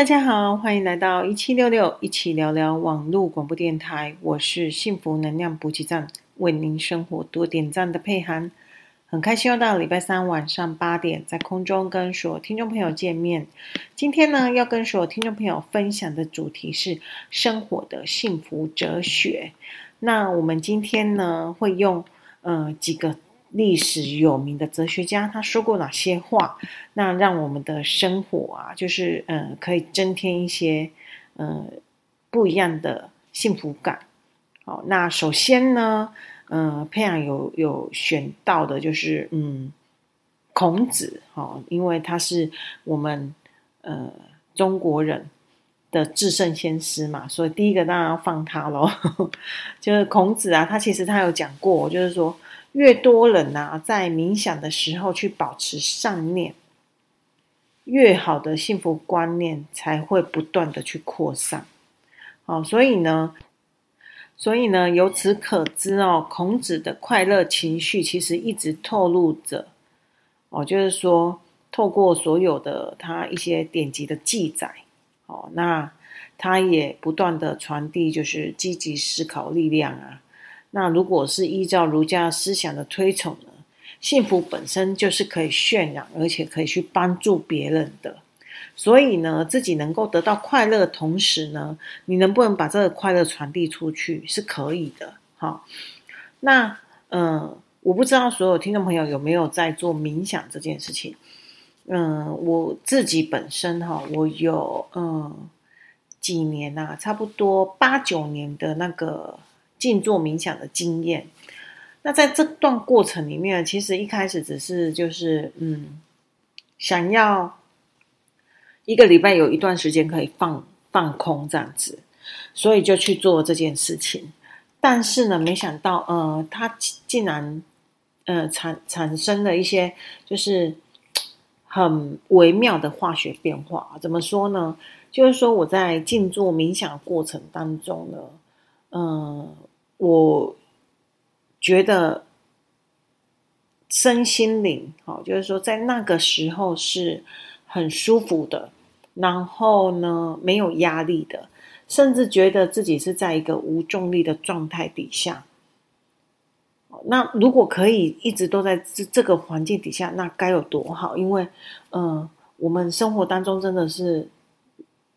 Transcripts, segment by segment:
大家好，欢迎来到一七六六一起聊聊网络广播电台。我是幸福能量补给站，为您生活多点赞的佩涵。很开心又到礼拜三晚上八点，在空中跟所有听众朋友见面。今天呢，要跟所有听众朋友分享的主题是生活的幸福哲学。那我们今天呢，会用呃几个历史有名的哲学家他说过哪些话，那让我们的生活啊，就是呃可以增添一些呃不一样的幸福感。好，那首先呢。嗯，佩涵有有选到的，就是嗯，孔子哈，因为他是我们呃中国人的至圣先师嘛，所以第一个当然要放他喽。就是孔子啊，他其实他有讲过，就是说越多人啊在冥想的时候去保持善念，越好的幸福观念才会不断的去扩散。好，所以呢。所以呢，由此可知哦，孔子的快乐情绪其实一直透露着哦，就是说，透过所有的他一些典籍的记载哦，那他也不断的传递就是积极思考力量啊。那如果是依照儒家思想的推崇呢，幸福本身就是可以渲染，而且可以去帮助别人的。所以呢，自己能够得到快乐的同时呢，你能不能把这个快乐传递出去是可以的。好，那嗯，我不知道所有听众朋友有没有在做冥想这件事情。嗯，我自己本身哈，我有嗯几年呐、差不多八九年的那个静坐冥想的经验。那在这段过程里面，其实一开始只是就是嗯想要。一个礼拜有一段时间可以放放空这样子，所以就去做这件事情。但是呢，没想到，呃，它竟然，呃，产产生了一些就是很微妙的化学变化。怎么说呢？就是说我在静坐冥想过程当中呢，嗯、我觉得身心灵，好，就是说在那个时候是很舒服的。然后呢，没有压力的，甚至觉得自己是在一个无重力的状态底下。那如果可以一直都在这这个环境底下，那该有多好？因为，嗯、我们生活当中真的是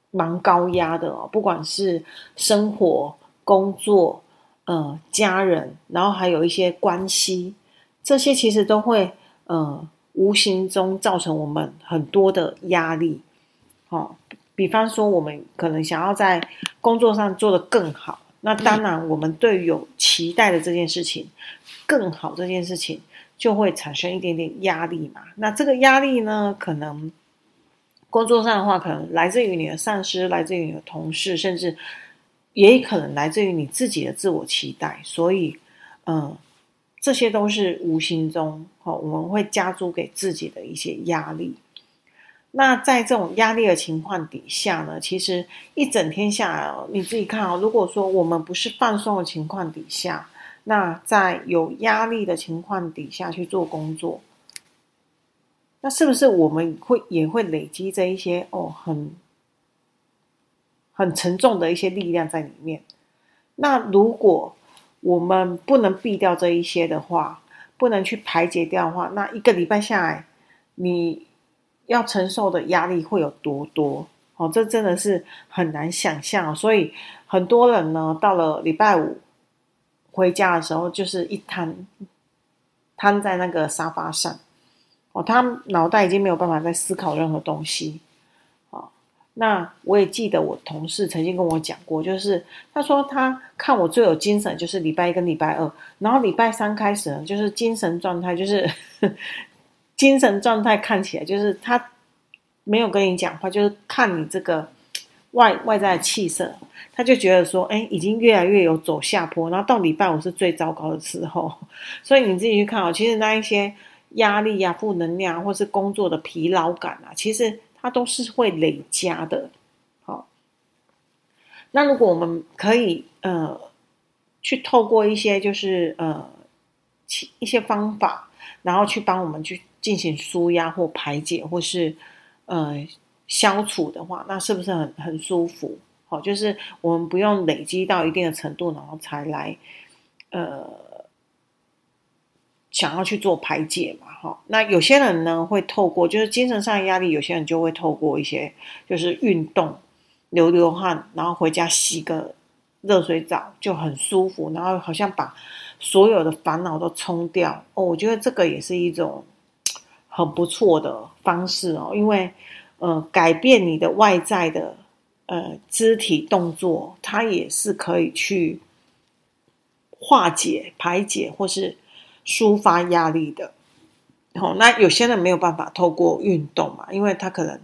蛮高压的哦，不管是生活、工作、呃，家人，然后还有一些关系，这些其实都会，呃，无形中造成我们很多的压力。哦，比方说，我们可能想要在工作上做得更好，那当然，我们对有期待的这件事情更好这件事情，就会产生一点点压力嘛。那这个压力呢，可能工作上的话，可能来自于你的上司，来自于你的同事，甚至也可能来自于你自己的自我期待。所以，嗯，这些都是无形中，哦，我们会加诸给自己的一些压力。那在这种压力的情况底下呢，其实一整天下来哦，你自己看哦，如果说我们不是放松的情况底下，那在有压力的情况底下去做工作，那是不是我们会也会累积这一些哦，很很沉重的一些力量在里面？那如果我们不能避掉这一些的话，不能去排解掉的话，那一个礼拜下来，你。要承受的压力会有多多？哦，这真的是很难想象。所以很多人呢，到了礼拜五回家的时候，就是一瘫瘫在那个沙发上。哦，他脑袋已经没有办法再思考任何东西。那我也记得我同事曾经跟我讲过，就是他说他看我最有精神就是礼拜一跟礼拜二，然后礼拜三开始呢，就是精神状态就是。精神状态看起来就是他没有跟你讲话，就是看你这个外外在的气色，他就觉得说，哎，已经越来越有走下坡，然后到礼拜五是最糟糕的时候。所以你自己去看哦，其实那一些压力啊、负能量，或是工作的疲劳感啊，其实它都是会累加的。好，那如果我们可以呃，去透过一些就是呃，一些方法，然后去帮我们去。进行舒压或排解，或是呃消除的话，那是不是很很舒服？好，就是我们不用累积到一定的程度，然后才来呃想要去做排解嘛。哈，那有些人呢会透过就是精神上的压力，有些人就会透过一些就是运动流流汗，然后回家洗个热水澡就很舒服，然后好像把所有的烦恼都冲掉哦。我觉得这个也是一种 很不错的方式哦，因为。呃，改变你的外在的呃肢体动作，它也是可以去化解、排解或是抒发压力的。哦，那有些人没有办法透过运动嘛，因为他可能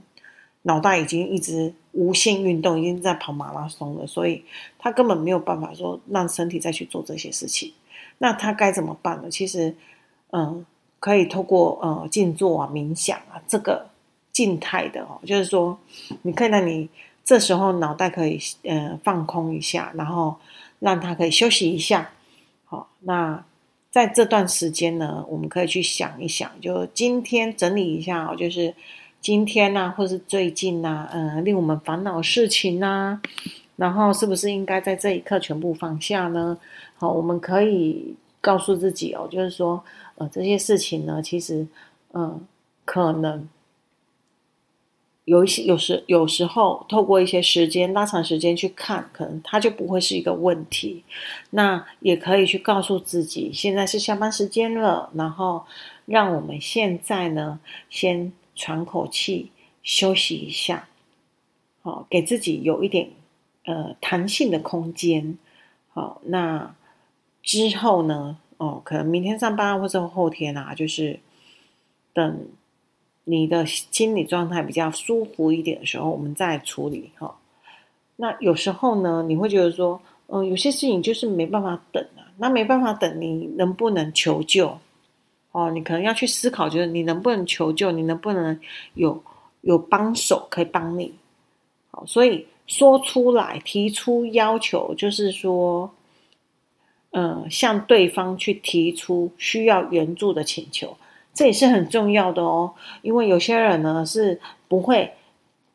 脑袋已经一直无限运动，已经在跑马拉松了，所以他根本没有办法说让身体再去做这些事情。那他该怎么办呢？其实，嗯、可以透过呃静坐啊、冥想啊这个。静态的哦，就是说，你可以让你这时候脑袋可以呃放空一下，然后让他可以休息一下。好，那在这段时间呢，我们可以去想一想，就今天整理一下哦，就是今天呐，或是最近呐，嗯，令我们烦恼事情呐，然后是不是应该在这一刻全部放下呢？好，我们可以告诉自己哦，就是说，呃，这些事情呢，其实，嗯，可能。有一些，有时有时候，透过一些时间拉长时间去看，可能它就不会是一个问题。那也可以去告诉自己，现在是下班时间了，然后让我们现在呢，先喘口气，休息一下，好，给自己有一点呃弹性的空间。好，那之后呢，哦，可能明天上班或者后天啊，就是等。你的心理状态比较舒服一点的时候，我们再处理哈。那有时候呢，你会觉得说，嗯、有些事情就是没办法等啊。那没办法等，你能不能求救？哦，你可能要去思考，就是你能不能求救，你能不能有有帮手可以帮你？好，所以说出来，提出要求，就是说，嗯、向对方去提出需要援助的请求。这也是很重要的哦，因为有些人呢是不会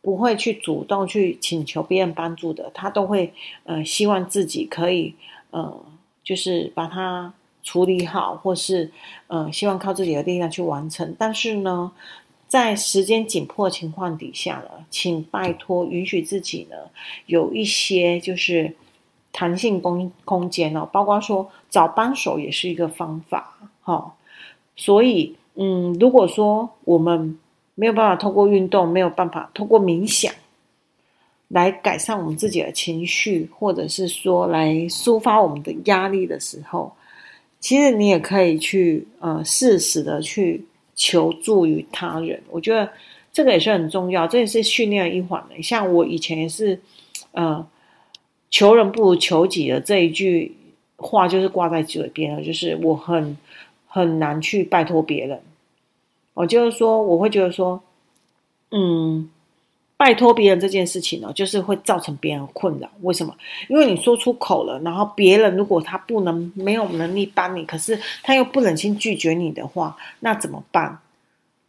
不会去主动去请求别人帮助的，他都会呃希望自己可以呃就是把它处理好，或是呃希望靠自己的力量去完成。但是呢，在时间紧迫情况底下呢，请拜托允许自己呢有一些就是弹性空空间哦，包括说找帮手也是一个方法哈、哦，所以。嗯，如果说我们没有办法透过运动，没有办法透过冥想来改善我们自己的情绪，或者是说来抒发我们的压力的时候，其实你也可以去呃适时的去求助于他人。我觉得这个也是很重要，这也是训练一环的。像我以前也是，呃，求人不如求己的这一句话就是挂在嘴边了，就是我很。很难去拜托别人，我就是说，我会觉得说，嗯，拜托别人这件事情呢，就是会造成别人困扰。为什么？因为你说出口了，然后别人如果他不能没有能力帮你，可是他又不忍心拒绝你的话，那怎么办？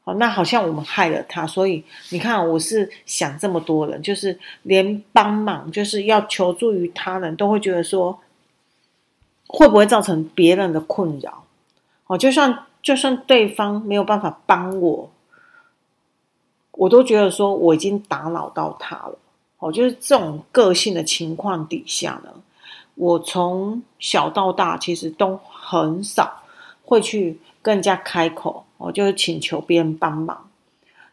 好，那好像我们害了他。所以你看，我是想这么多人，就是连帮忙，就是要求助于他人，都会觉得说，会不会造成别人的困扰？哦，就算就算对方没有办法帮我，我都觉得说我已经打扰到他了。哦，就是这种个性的情况底下呢，我从小到大其实都很少会去跟人家开口，哦，就是请求别人帮忙。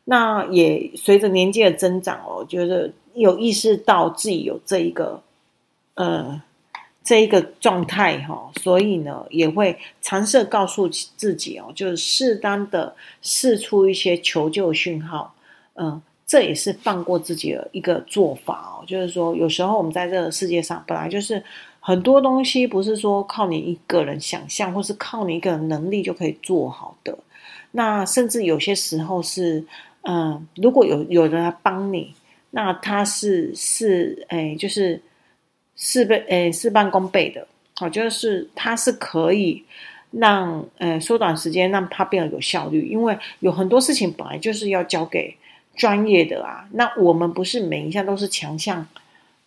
那也随着年纪的增长，哦，我觉得有意识到自己有这一个，呃。这一个状态哈，所以呢，也会尝试告诉自己哦，就是适当的释出一些求救讯号，嗯，这也是放过自己的一个做法哦。就是说，有时候我们在这个世界上，本来就是很多东西不是说靠你一个人想象，或是靠你一个人能力就可以做好的。那甚至有些时候是，嗯，如果有有人来帮你，那他是是哎，就是。事倍诶，事半功倍的，好，就是它是可以让呃缩短时间，让它变得有效率。因为有很多事情本来就是要交给专业的啊，那我们不是每一项都是强项，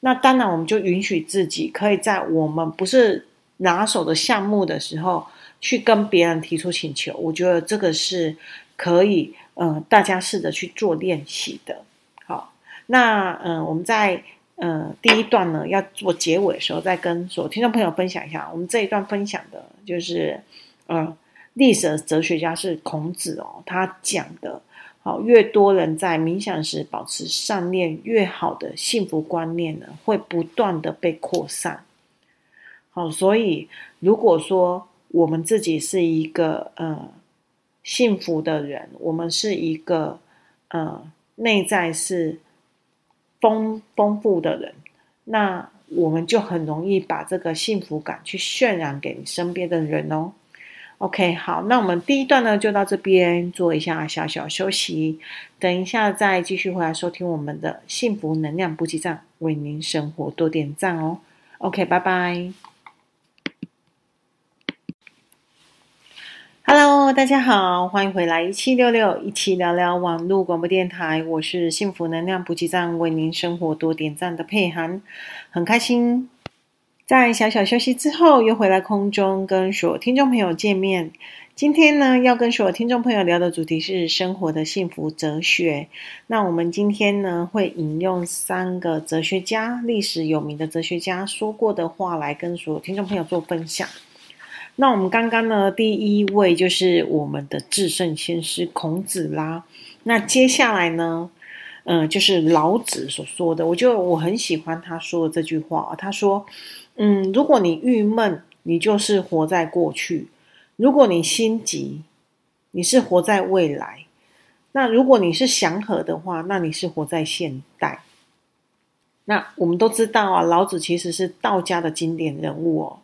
那当然我们就允许自己可以在我们不是拿手的项目的时候，去跟别人提出请求。我觉得这个是可以，嗯、呃，大家试着去做练习的。好，那嗯、我们在、呃、第一段呢要做结尾的时候，再跟所有听众朋友分享一下，我们这一段分享的就是，嗯、呃，历史的哲学家是孔子哦，他讲的。好，越多人在冥想时保持善念，越好的幸福观念呢，会不断的被扩散。好，所以如果说我们自己是一个呃幸福的人，我们是一个呃内在是丰丰富的人，那我们就很容易把这个幸福感去渲染给你身边的人哦。OK，好，那我们第一段呢就到这边做一下小小休息，等一下再继续回来收听我们的幸福能量补给站，为您生活多点赞哦。OK，拜拜。Hello，大家好，欢迎回来一七六六一起聊聊网络广播电台，我是幸福能量补给站，为您生活多点赞的佩涵，很开心。在小小休息之后，又回来空中跟所有听众朋友见面。今天呢，要跟所有听众朋友聊的主题是生活的幸福哲学。那我们今天呢，会引用三个哲学家，历史有名的哲学家说过的话来跟所有听众朋友做分享。那我们刚刚呢，第一位就是我们的至圣先师孔子啦。那接下来呢，嗯、就是老子所说的，我就我很喜欢他说的这句话，他说。嗯，如果你郁闷，你就是活在过去；如果你心急，你是活在未来；那如果你是祥和的话，那你是活在现代。那我们都知道啊，老子其实是道家的经典人物哦，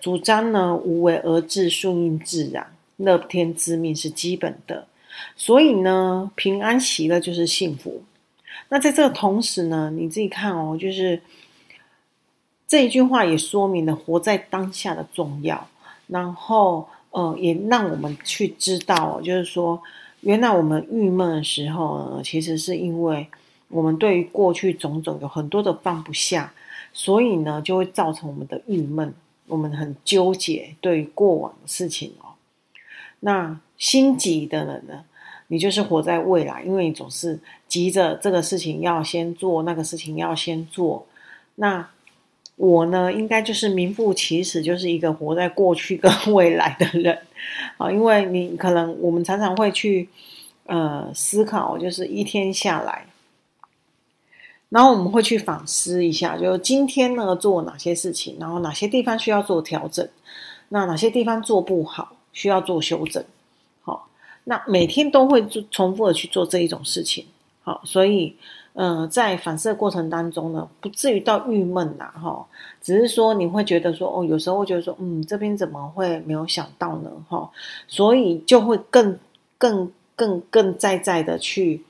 主张呢无为而治，顺应自然，乐天知命是基本的。所以呢，平安喜乐就是幸福。那在这个同时呢，你自己看哦，就是。这一句话也说明了活在当下的重要，然后，呃，也让我们去知道，就是说，原来我们郁闷的时候呢，其实是因为我们对于过去种种有很多的放不下，所以呢，就会造成我们的郁闷，我们很纠结对于过往的事情哦。那心急的人呢，你就是活在未来，因为你总是急着这个事情要先做，那个事情要先做，那。我呢，应该就是名副其实，就是一个活在过去跟未来的人啊。因为你可能我们常常会去呃思考，就是一天下来，然后我们会去反思一下，就今天呢做哪些事情，然后哪些地方需要做调整，那哪些地方做不好需要做修正。好，那每天都会做重复的去做这一种事情。好，所以。嗯、呃，在反射过程当中呢，不至于到郁闷啦，哈，只是说你会觉得说，哦，有时候会觉得说，嗯，这边怎么会没有想到呢，哈，所以就会更、更、更、更在在的去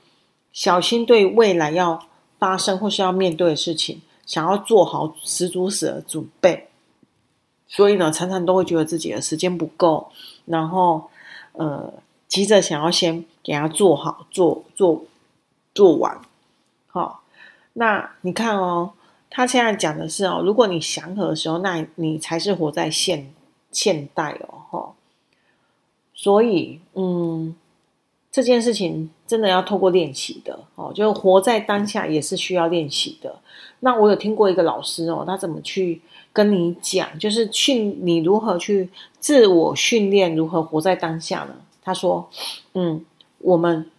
小心对未来要发生或是要面对的事情，想要做好十足十的准备，所以呢，常常都会觉得自己的时间不够，然后呃，急着想要先给他做好，做做做完。好，那你看哦，他现在讲的是哦，如果你祥和的时候，那你才是活在现现代哦，哈。所以，嗯，这件事情真的要透过练习的哦，就活在当下也是需要练习的。那我有听过一个老师哦，他怎么去跟你讲，就是训你如何去自我训练，如何活在当下呢？他说，嗯，我们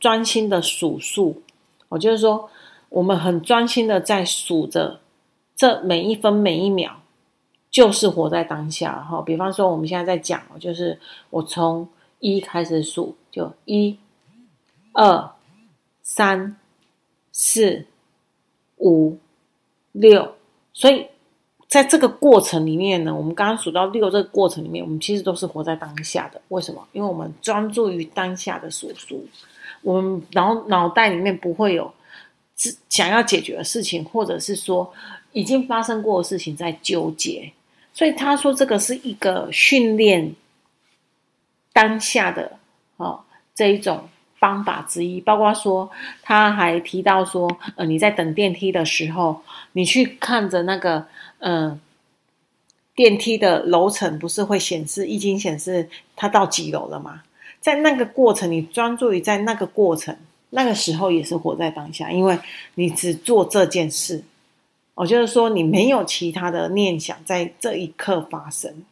专心的数数。我就是说，我们很专心的在数着这每一分每一秒，就是活在当下哈。比方说，我们现在在讲，就是我从一开始数，就一、二、三、四、五、六。所以在这个过程里面呢，我们刚刚数到六这个过程里面，我们其实都是活在当下的。为什么？因为我们专注于当下的数数。我们脑脑袋里面不会有想要解决的事情，或者是说已经发生过的事情在纠结，所以他说这个是一个训练当下的哦这一种方法之一。包括说，他还提到说，呃，你在等电梯的时候，你去看着那个，嗯、呃，电梯的楼层不是会显示，已经显示它到几楼了吗？在那个过程，你专注于在那个过程，那个时候也是活在当下，因为你只做这件事。我就是说，你没有其他的念想在这一刻发生。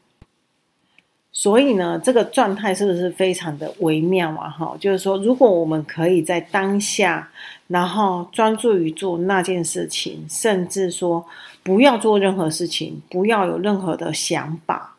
所以呢，这个状态是不是非常的微妙啊？哈，就是说，如果我们可以在当下，然后专注于做那件事情，甚至说不要做任何事情，不要有任何的想法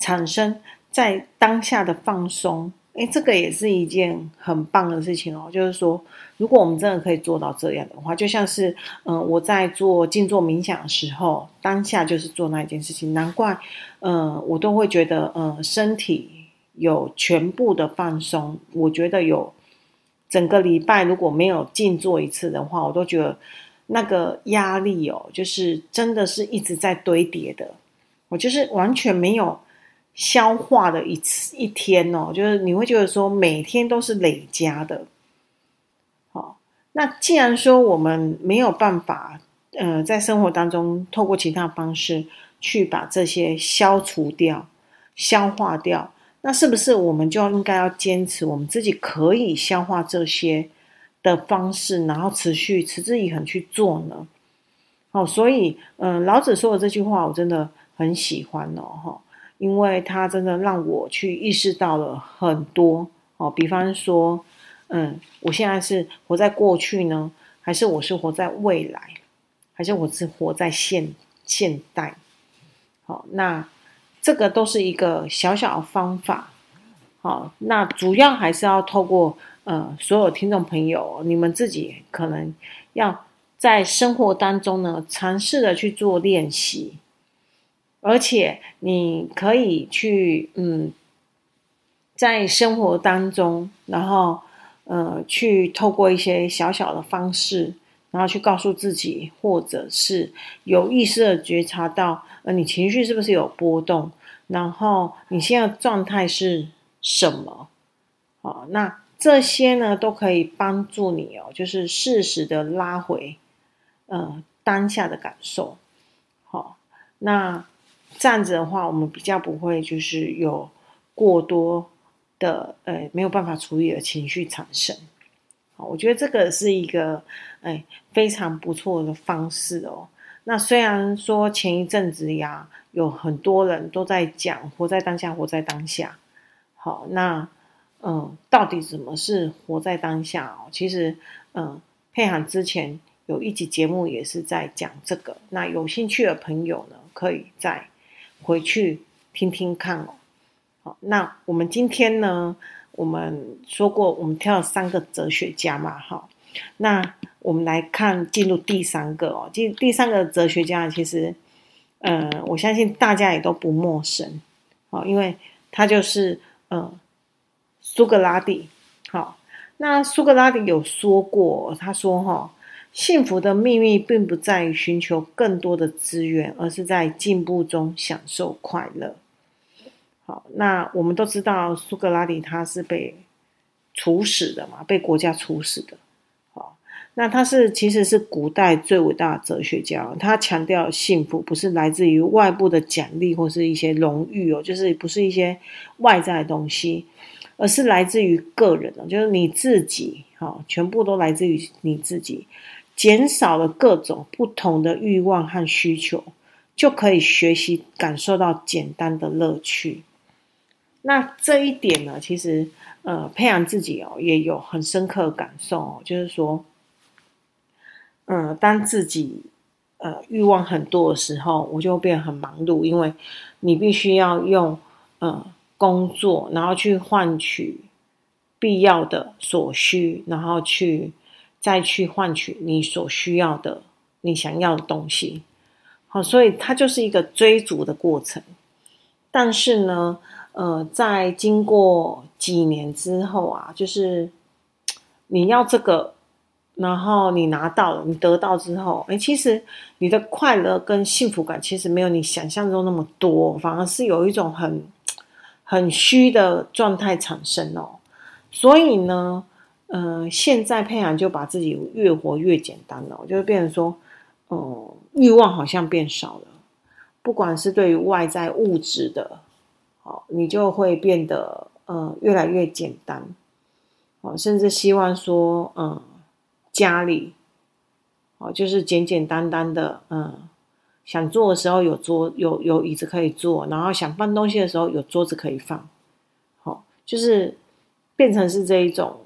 产生，在当下的放松。诶，这个也是一件很棒的事情哦。就是说，如果我们真的可以做到这样的话，就像是，嗯、我在做静坐冥想的时候，当下就是做那一件事情。难怪，呃，我都会觉得，嗯、呃，身体有全部的放松。我觉得有整个礼拜如果没有静坐一次的话，我都觉得那个压力哦，就是真的是一直在堆叠的。我就是完全没有。消化的一次一天哦，就是你会觉得说每天都是累加的。好，那既然说我们没有办法，呃，在生活当中透过其他方式去把这些消除掉、消化掉，那是不是我们就应该要坚持我们自己可以消化这些的方式，然后持续持之以恒去做呢？好，所以，嗯、老子说的这句话我真的很喜欢哦，哈。因为他真的让我去意识到了很多哦，比方说，嗯，我现在是活在过去呢，还是我是活在未来，还是我是活在现现代？好，那这个都是一个小小的方法。好，那主要还是要透过呃，所有听众朋友，你们自己可能要在生活当中呢，尝试的去做练习。而且你可以去，嗯，在生活当中，然后，呃，去透过一些小小的方式，然后去告诉自己，或者是有意识的觉察到，呃，你情绪是不是有波动，然后你现在状态是什么？好，那这些呢，都可以帮助你哦，就是适时的拉回，呃，当下的感受。好，那。这样子的话，我们比较不会就是有过多的呃没有办法处理的情绪产生。我觉得这个是一个哎非常不错的方式哦。那虽然说前一阵子呀，有很多人都在讲活在当下，活在当下。好，那嗯，到底什么是活在当下哦？其实嗯，佩涵之前有一集节目也是在讲这个。那有兴趣的朋友呢，可以再。回去听听看哦。好，那我们今天呢，我们说过，我们挑了三个哲学家嘛，哈。那我们来看进入第三个哦，进第三个哲学家，其实，呃，我相信大家也都不陌生，好，因为他就是呃苏格拉底。好，那苏格拉底有说过，他说哈。幸福的秘密并不在于寻求更多的资源，而是在进步中享受快乐。那我们都知道苏格拉底他是被处死的嘛，被国家处死的。好，那他是其实是古代最伟大的哲学家。他强调幸福不是来自于外部的奖励或是一些荣誉哦，就是不是一些外在的东西，而是来自于个人的，就是你自己。好，全部都来自于你自己。减少了各种不同的欲望和需求，就可以学习感受到简单的乐趣。那这一点呢，其实呃，培养自己哦，也有很深刻的感受哦，就是说，嗯、呃，当自己呃欲望很多的时候，我就变很忙碌，因为你必须要用呃工作，然后去换取必要的所需，然后去。再去换取你所需要的、你想要的东西，好，所以它就是一个追逐的过程。但是呢，呃，在经过几年之后啊，就是你要这个，然后你拿到了，你得到之后，诶，其实你的快乐跟幸福感其实没有你想象中那么多，反而是有一种很很虚的状态产生哦。所以呢。嗯、呃，现在佩涵就把自己越活越简单了，就变成说，嗯，欲望好像变少了，不管是对于外在物质的，好，你就会变得呃越来越简单，哦，甚至希望说，嗯，家里，哦，就是简简单单的，嗯，想坐的时候有桌有有椅子可以坐，然后想搬东西的时候有桌子可以放，好，就是变成是这一种。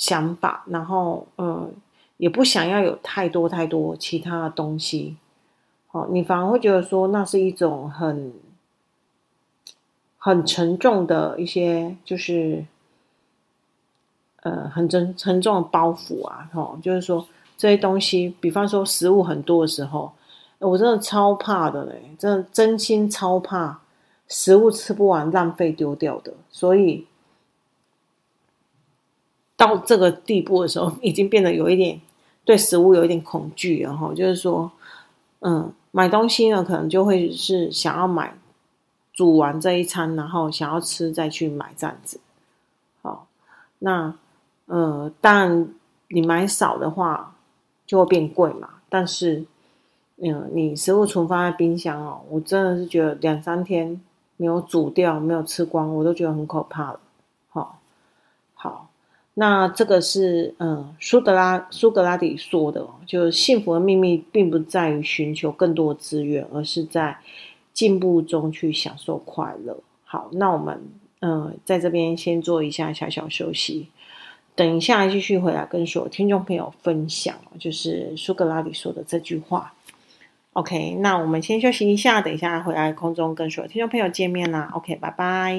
想法，然后嗯，也不想要有太多太多其他的东西，哦，你反而会觉得说那是一种很很沉重的一些，就是呃很沉沉重的包袱啊，哦，就是说这些东西，比方说食物很多的时候，我真的超怕的嘞，真的真心超怕食物吃不完浪费丢掉的，所以。到这个地步的时候，已经变得有一点对食物有一点恐惧了哈。就是说，嗯，买东西呢，可能就会是想要买煮完这一餐，然后想要吃再去买这样子。好，那呃，但你买少的话就会变贵嘛。但是，嗯，你食物存放在冰箱哦，我真的是觉得两三天没有煮掉、没有吃光，我都觉得很可怕了。好，好。那这个是嗯，苏格拉苏格拉底说的，就是幸福的秘密并不在于寻求更多的资源，而是在进步中去享受快乐。好，那我们嗯，在这边先做一下小小休息，等一下继续回来跟所有听众朋友分享，就是苏格拉底说的这句话。OK，那我们先休息一下，等一下回来空中跟所有听众朋友见面啦。OK，拜拜。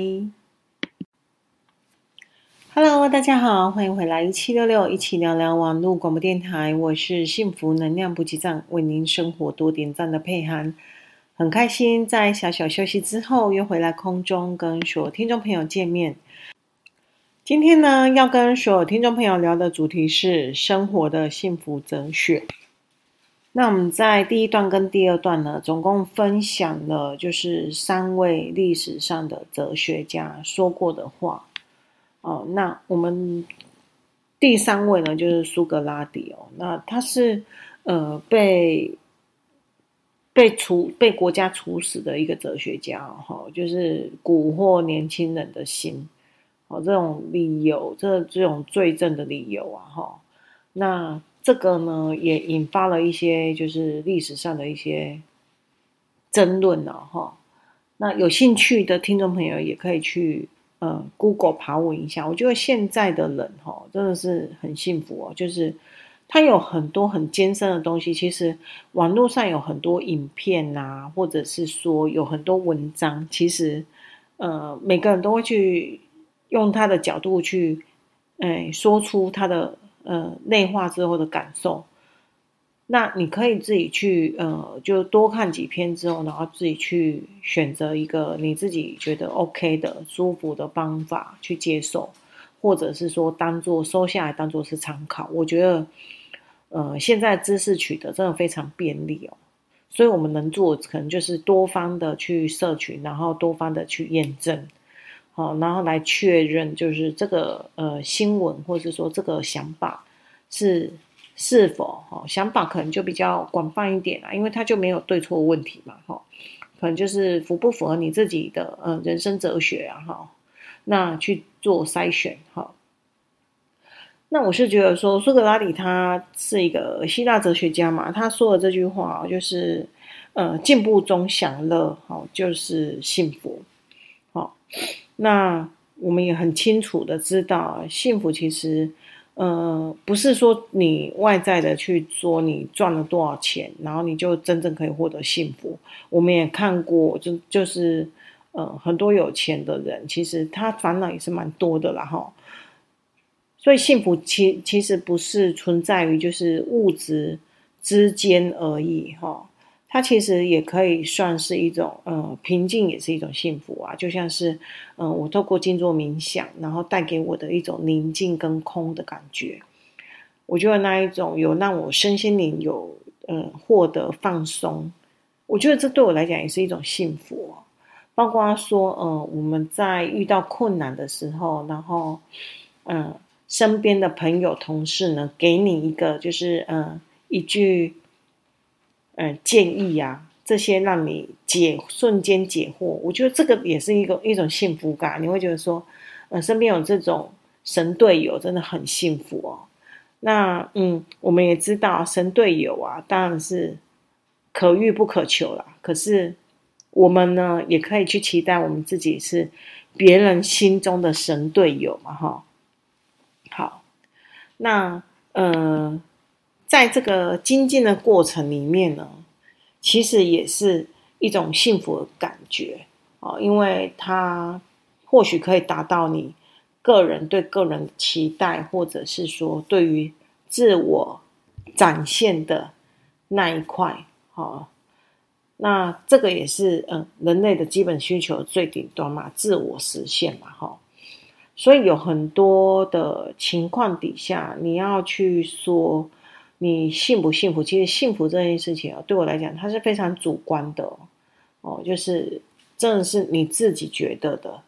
Hello，大家好，欢迎回来一七六六一起聊聊网络广播电台。我是幸福能量补给站，为您生活多点赞的佩涵，很开心在小小休息之后又回来空中跟所有听众朋友见面。今天呢，要跟所有听众朋友聊的主题是生活的幸福哲学。那我们在第一段跟第二段呢，总共分享了就是三位历史上的哲学家说过的话。哦，那我们第三位呢，就是苏格拉底哦。那他是呃被被处被国家处死的一个哲学家哈、就是蛊惑年轻人的心哦，这种理由，这这种罪证的理由啊哈、那这个呢，也引发了一些就是历史上的一些争论了哈、那有兴趣的听众朋友也可以去。嗯，Google 爬文一下，我觉得现在的人哈，真的是很幸福哦。就是他有很多很艰深的东西，其实网络上有很多影片啊，或者是说有很多文章，其实呃，每个人都会去用他的角度去，哎，说出他的呃内化之后的感受。那你可以自己去，呃，就多看几篇之后，然后自己去选择一个你自己觉得 OK 的、舒服的方法去接受，或者是说当做收下来当做是参考。我觉得，呃，现在知识取得真的非常便利哦，所以我们能做可能就是多方的去摄取，然后多方的去验证，好，然后来确认就是这个呃新闻或者说这个想法是。是否哈想法可能就比较广泛一点啦，因为它就没有对错问题嘛哈，可能就是符不符合你自己的呃人生哲学啊哈，那去做筛选哈。那我是觉得说苏格拉底他是一个希腊哲学家嘛，他说的这句话就是呃进步中享乐好就是幸福好，那我们也很清楚的知道幸福其实。呃，不是说你外在的去说你赚了多少钱，然后你就真正可以获得幸福。我们也看过，就就是呃，很多有钱的人，其实他烦恼也是蛮多的啦哈。所以幸福其其实不是存在于就是物质之间而已哈。它其实也可以算是一种，呃，平静也是一种幸福啊。就像是，嗯、我透过静坐冥想，然后带给我的一种宁静跟空的感觉。我觉得那一种有让我身心灵有，嗯，获得放松。我觉得这对我来讲也是一种幸福。包括说，嗯、我们在遇到困难的时候，然后，嗯、身边的朋友、同事呢，给你一个就是嗯一句嗯建议啊，这些让你解瞬间解惑，我觉得这个也是一个一种幸福感。你会觉得说，呃，身边有这种神队友，真的很幸福哦。那嗯，我们也知道神队友啊，当然是可遇不可求啦。可是我们呢，也可以去期待我们自己是别人心中的神队友嘛，哈。好，那呃，在这个精进的过程里面呢，其实也是一种幸福的感觉哦，因为它或许可以达到你个人对个人的期待，或者是说对于自我展现的那一块，哦，那这个也是嗯，人类的基本需求最顶端嘛，自我实现嘛，哈。所以有很多的情况底下，你要去说你幸不幸福？其实幸福这件事情啊，对我来讲，它是非常主观的哦，就是真的是你自己觉得的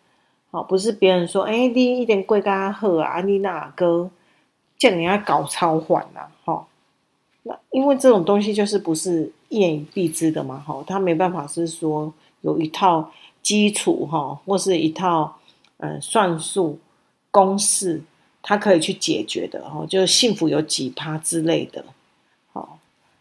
哦，不是别人说，哎，你一点贵咖喝啊，你哪个叫你要搞超缓呐？哈，那因为这种东西就是不是一言以蔽之的嘛，哈，他没办法是说有一套基础哈，或是一套。嗯，算术公式，它可以去解决的哦，就是幸福有几趴之类的，好，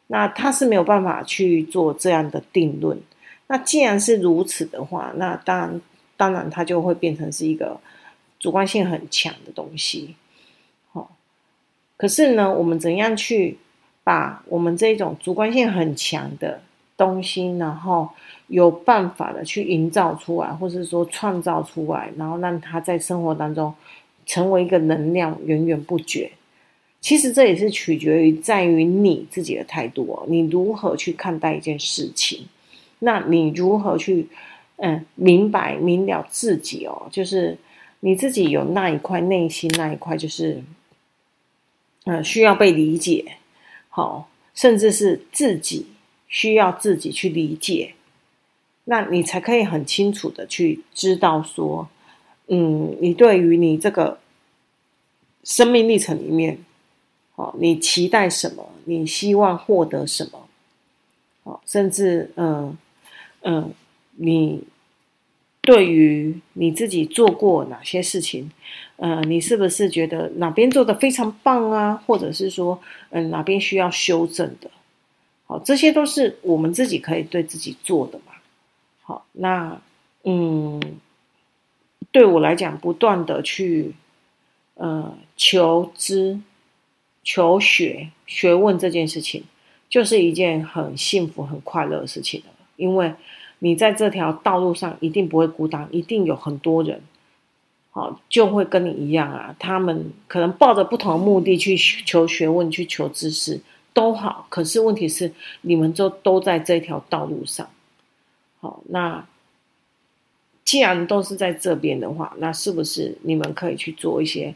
那它是没有办法去做这样的定论。那既然是如此的话，那当然，当然它就会变成是一个主观性很强的东西。好，可是呢，我们怎样去把我们这种主观性很强的东西，然后有办法的去营造出来，或是说创造出来，然后让它在生活当中成为一个能量，源源不绝。其实这也是取决于在于你自己的态度哦，你如何去看待一件事情，那你如何去嗯明白明了自己哦，就是你自己有那一块内心那一块，就是嗯需要被理解，好，甚至是自己。需要自己去理解，那你才可以很清楚的去知道说，嗯，你对于你这个生命历程里面，哦，你期待什么？你希望获得什么？哦，甚至，嗯嗯，你对于你自己做过哪些事情，呃，你是不是觉得哪边做的非常棒啊？或者是说，嗯，哪边需要修正的？好，这些都是我们自己可以对自己做的嘛。好，那嗯，对我来讲，不断的去呃求知、求学、学问这件事情，就是一件很幸福、很快乐的事情了。因为你在这条道路上一定不会孤单，一定有很多人，好，就会跟你一样啊。他们可能抱着不同的目的去求学问、去求知识。都好，可是问题是，你们就都在这条道路上。好，那既然都是在这边的话，那是不是你们可以去做一些，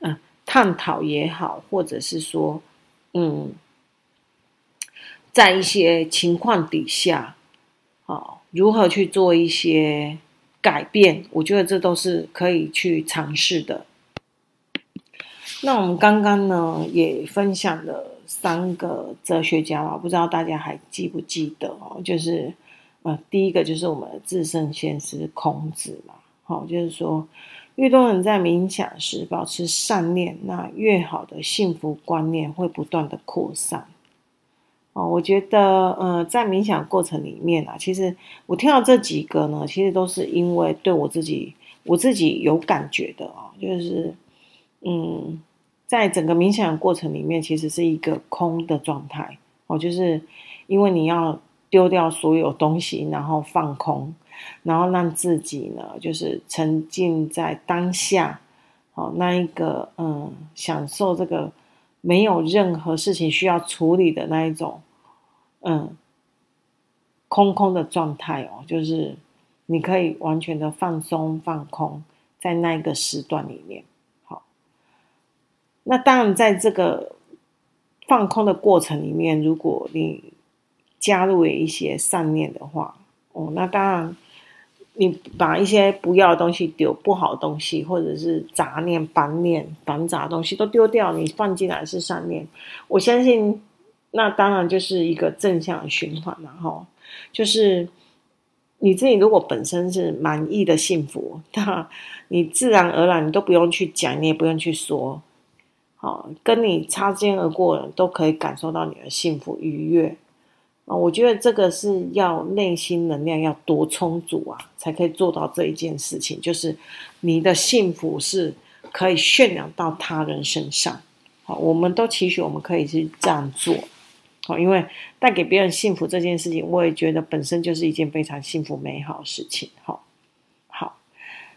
嗯，探讨也好，或者是说，嗯，在一些情况底下，好，如何去做一些改变？我觉得这都是可以去尝试的。那我们刚刚呢，也分享了。三个哲学家嘛，不知道大家还记不记得哦？就是，呃，第一个就是我们的至圣先师孔子嘛，好，就是说，越多人在冥想时保持善念，那越好的幸福观念会不断的扩散。哦，我觉得，呃，在冥想过程里面啊，其实我听到这几个呢，其实都是因为对我自己，我自己有感觉的哦，就是，嗯。在整个冥想的过程里面，其实是一个空的状态哦，就是因为你要丢掉所有东西，然后放空，然后让自己呢，就是沉浸在当下，哦，那一个嗯，享受这个没有任何事情需要处理的那一种嗯，空空的状态哦，就是你可以完全的放松放空在那一个时段里面。那当然，在这个放空的过程里面，如果你加入了一些善念的话，哦，那当然，你把一些不要的东西丢，不好的东西，或者是杂念、烦念、繁杂东西都丢掉，你放进来是善念。我相信，那当然就是一个正向循环，然后就是你自己如果本身是满意的幸福，那你自然而然你都不用去讲，你也不用去说，好，跟你擦肩而过人都可以感受到你的幸福愉悦。啊，我觉得这个是要内心能量要多充足啊，才可以做到这一件事情。就是你的幸福是可以渲染到他人身上。好，我们都期许我们可以去这样做。好，因为带给别人幸福这件事情，我也觉得本身就是一件非常幸福美好的事情。好，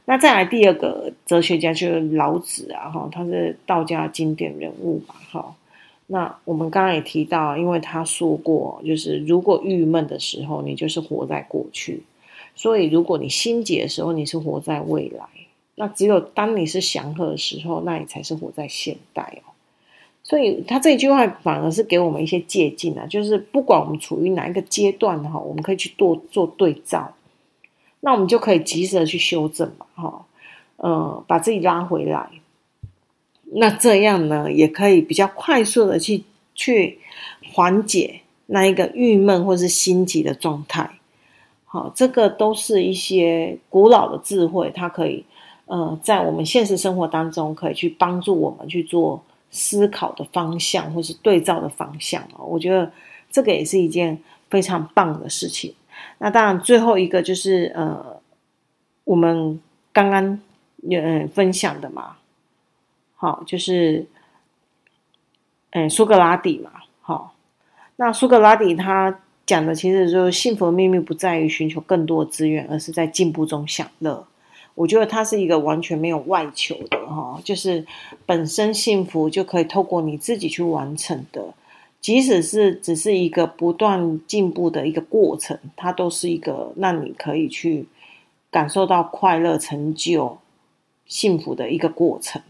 那再来第二个哲学家就是老子啊，哈，他是道家经典人物嘛，哈。那我们刚刚也提到，因为他说过，就是如果郁闷的时候，你就是活在过去；所以如果你心急的时候，你是活在未来。那只有当你是祥和的时候，那你才是活在现代哦。所以他这句话反而是给我们一些借鉴啊，就是不管我们处于哪一个阶段哈，我们可以去做做对照，那我们就可以及时的去修正嘛，哈，呃，把自己拉回来。那这样呢，也可以比较快速的去去缓解那一个郁闷或是心急的状态。好，这个都是一些古老的智慧，它可以呃，在我们现实生活当中，可以去帮助我们去做思考的方向，或是对照的方向啊。我觉得这个也是一件非常棒的事情。那当然，最后一个就是呃，我们刚刚呃分享的嘛。好，就是，嗯，苏格拉底嘛，好，那苏格拉底他讲的其实就是幸福的秘密不在于寻求更多的资源，而是在进步中享乐。我觉得他是一个完全没有外求的哈，就是本身幸福就可以透过你自己去完成的，即使是只是一个不断进步的一个过程，它都是一个让你可以去感受到快乐、成就、幸福的一个过程。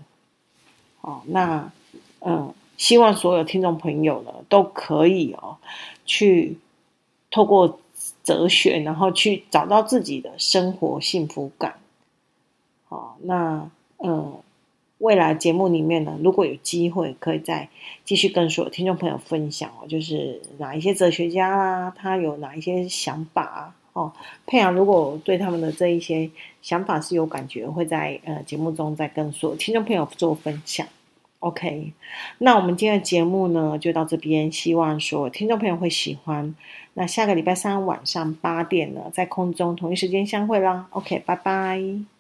哦，那嗯，希望所有听众朋友呢都可以哦，去透过哲学，然后去找到自己的生活幸福感。好，那嗯，未来节目里面呢，如果有机会，可以再继续跟所有听众朋友分享哦，就是哪一些哲学家啦，他有哪一些想法哦。佩阳如果对他们的这一些想法是有感觉，会在呃节目中再跟所有听众朋友做分享。OK，那我们今天的节目呢就到这边，希望所有听众朋友会喜欢。那下个礼拜三晚上八点呢，在空中同一时间相会啦。OK，拜拜。